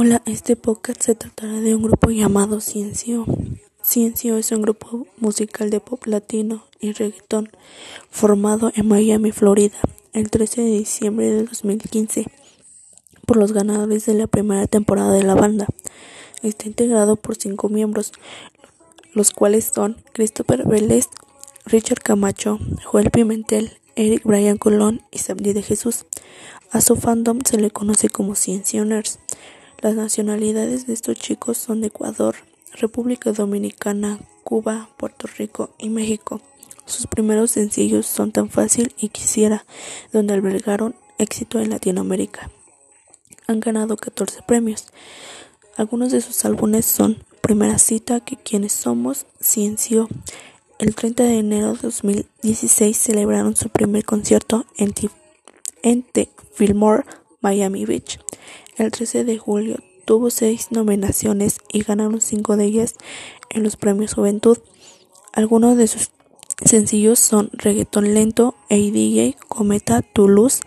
Hola, este podcast se tratará de un grupo llamado Ciencio. Ciencio es un grupo musical de pop latino y reggaeton formado en Miami, Florida, el 13 de diciembre de 2015 por los ganadores de la primera temporada de la banda. Está integrado por cinco miembros, los cuales son Christopher Vélez, Richard Camacho, Joel Pimentel, Eric Brian Colón y Sabdi de Jesús. A su fandom se le conoce como Ciencioners. Las nacionalidades de estos chicos son de Ecuador, República Dominicana, Cuba, Puerto Rico y México. Sus primeros sencillos son Tan Fácil y Quisiera, donde albergaron éxito en Latinoamérica. Han ganado 14 premios. Algunos de sus álbumes son Primera Cita, que quienes somos, Ciencio. El 30 de enero de 2016 celebraron su primer concierto en, en The Fillmore, Miami Beach. El 13 de julio tuvo seis nominaciones y ganaron cinco de ellas en los premios Juventud. Algunos de sus sencillos son Reggaeton Lento, Hey DJ, Cometa, Tu Luz,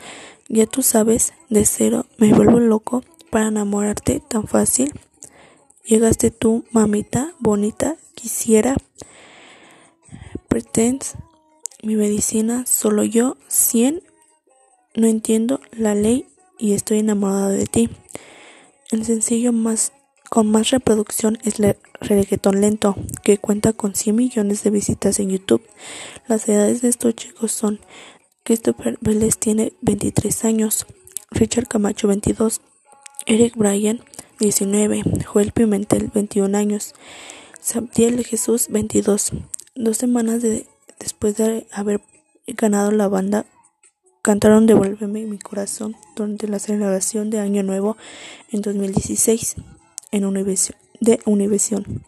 Ya tú sabes, De Cero, Me Vuelvo Loco, Para Enamorarte Tan Fácil, Llegaste tú, Mamita, Bonita, Quisiera, Pretends, Mi Medicina, Solo Yo, 100, No Entiendo, La Ley y Estoy Enamorado de Ti. El sencillo más con más reproducción es el Reggaeton Lento, que cuenta con 100 millones de visitas en YouTube. Las edades de estos chicos son Christopher Vélez tiene 23 años, Richard Camacho 22, Eric Bryan 19, Joel Pimentel 21 años, Sabdiel Jesús 22. Dos semanas después de haber ganado la banda Cantaron Devuélveme mi corazón durante la celebración de Año Nuevo en 2016 en de Univision.